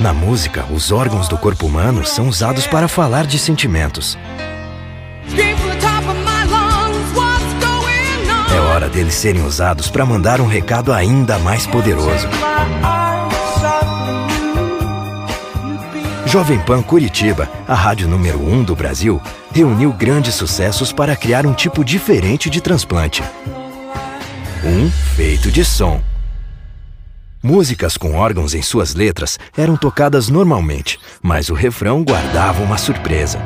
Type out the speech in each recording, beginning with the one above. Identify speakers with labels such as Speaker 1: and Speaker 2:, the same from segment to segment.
Speaker 1: Na música, os órgãos do corpo humano são usados para falar de sentimentos. É hora deles serem usados para mandar um recado ainda mais poderoso. Jovem Pan Curitiba, a rádio número 1 um do Brasil, reuniu grandes sucessos para criar um tipo diferente de transplante. Um feito de som. Músicas com órgãos em suas letras eram tocadas normalmente, mas o refrão guardava uma surpresa.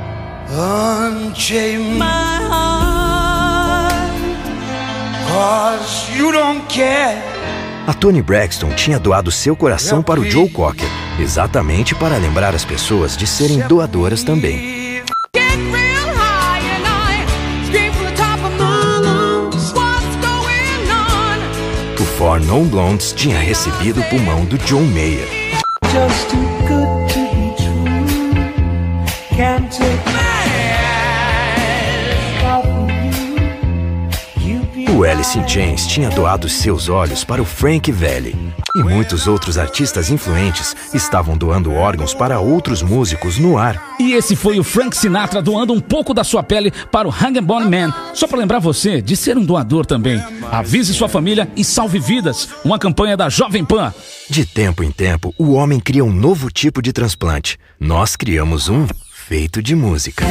Speaker 1: A Tony Braxton tinha doado seu coração para o Joe Cocker, exatamente para lembrar as pessoas de serem doadoras também. For Non Blondes tinha recebido o pulmão do John Mayer. O Alice in Chains tinha doado seus olhos para o Frank Valli. E muitos outros artistas influentes estavam doando órgãos para outros músicos no ar.
Speaker 2: E esse foi o Frank Sinatra doando um pouco da sua pele para o Hang Bone Man. Só para lembrar você de ser um doador também. Avise sua família e salve vidas. Uma campanha da Jovem Pan.
Speaker 1: De tempo em tempo, o homem cria um novo tipo de transplante. Nós criamos um feito de música.